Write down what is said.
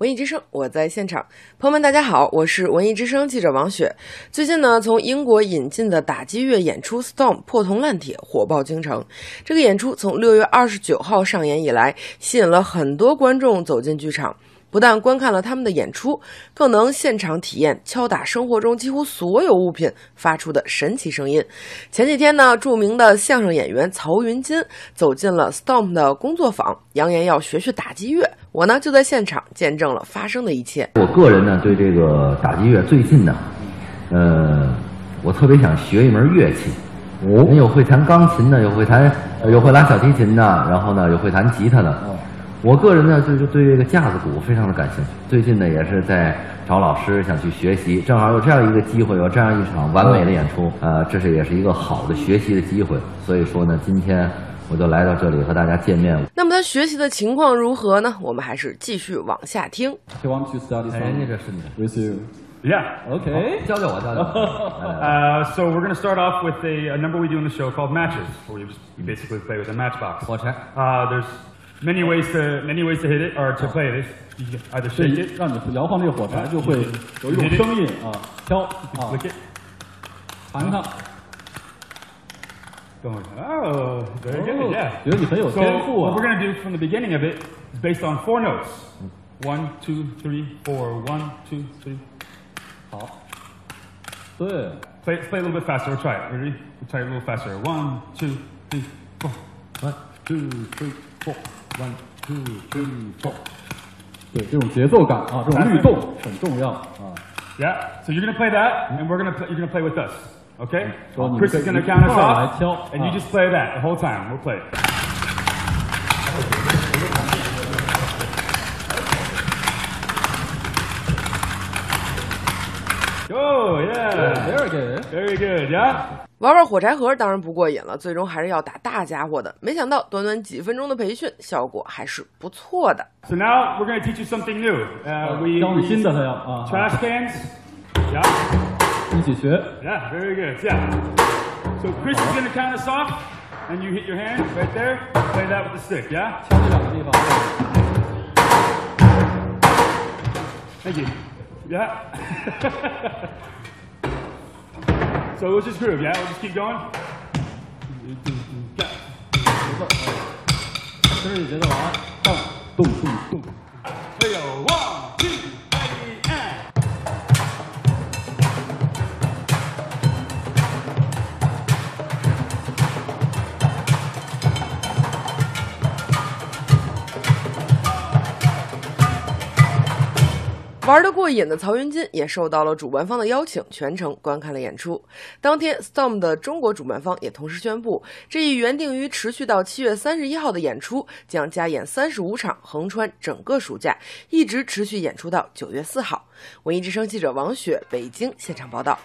文艺之声，我在现场。朋友们，大家好，我是文艺之声记者王雪。最近呢，从英国引进的打击乐演出《Storm》破铜烂铁火爆京城。这个演出从六月二十九号上演以来，吸引了很多观众走进剧场。不但观看了他们的演出，更能现场体验敲打生活中几乎所有物品发出的神奇声音。前几天呢，著名的相声演员曹云金走进了 Storm 的工作坊，扬言要学学打击乐。我呢就在现场见证了发生的一切。我个人呢对这个打击乐最近呢，呃，我特别想学一门乐器。哦，有会弹钢琴的，有会弹，有会拉小提琴的，然后呢有会弹吉他的。我个人呢，就是对这个架子鼓非常的感兴趣。最近呢，也是在找老师想去学习，正好有这样一个机会，有这样一场完美的演出，呃，这是也是一个好的学习的机会。所以说呢，今天我就来到这里和大家见面。那么他学习的情况如何呢？我们还是继续往下听。He wants to study 哎，这是你的，with you. Yeah. Okay. 教教我，教教我。来来来 Uh, so we're going to start off with a, a number we do in the show called matches, where just we basically play with a matchbox. 火柴 Uh, there's many ways to many ways to hit it or to play it. You can either 这 shake 一 it, 让你摇晃这个火柴，就会有一种声音啊，敲啊， flick it. 弹它。 Go on. Oh, very good. 哦 Yeah. 觉得你很有 So 天赋 what 啊 we're。going to do from the beginning of it is based on four notes. One, two, three, four. One, two, three. 好，对， Play, play a little bit faster. We'll try it. Ready? We'll try it a little faster. One, two, three, four. one two three four one two three four。对，这种节奏感啊，这种律动很重要啊。 Yeah. So you're gonna play that, and we're gonna play, you're gonna play with us. Okay? So Chris you is gonna you count us call off, I tell- and you ah. just play that the whole time. We'll play. Go, yeah. Very good。 Very good, yeah? 玩玩火柴盒当然不过瘾了，最终还是要打大家伙的。没想到短短几分钟的培训，效果还是不错的。 So now we're gonna teach you something new. Uh, we, 教 we 你新 use 的，他要啊， trash cans. Yeah, 一起学。 yeah, very good, yeah. So Chris is gonna count us off, and you hit your hand right there. Play that with the stick, yeah? 敲这两个地方。 Thank you. Yeah. so we'll just groove, yeah? We'll just keep going. 跟玩得过瘾的曹云金也受到了主办方的邀请，全程观看了演出。当天，Storm 的中国主办方也同时宣布，这一原定于持续到七月三十一号的演出将加演三十五场，横穿整个暑假，一直持续演出到九月四号。文艺之声记者王雪北京现场报道。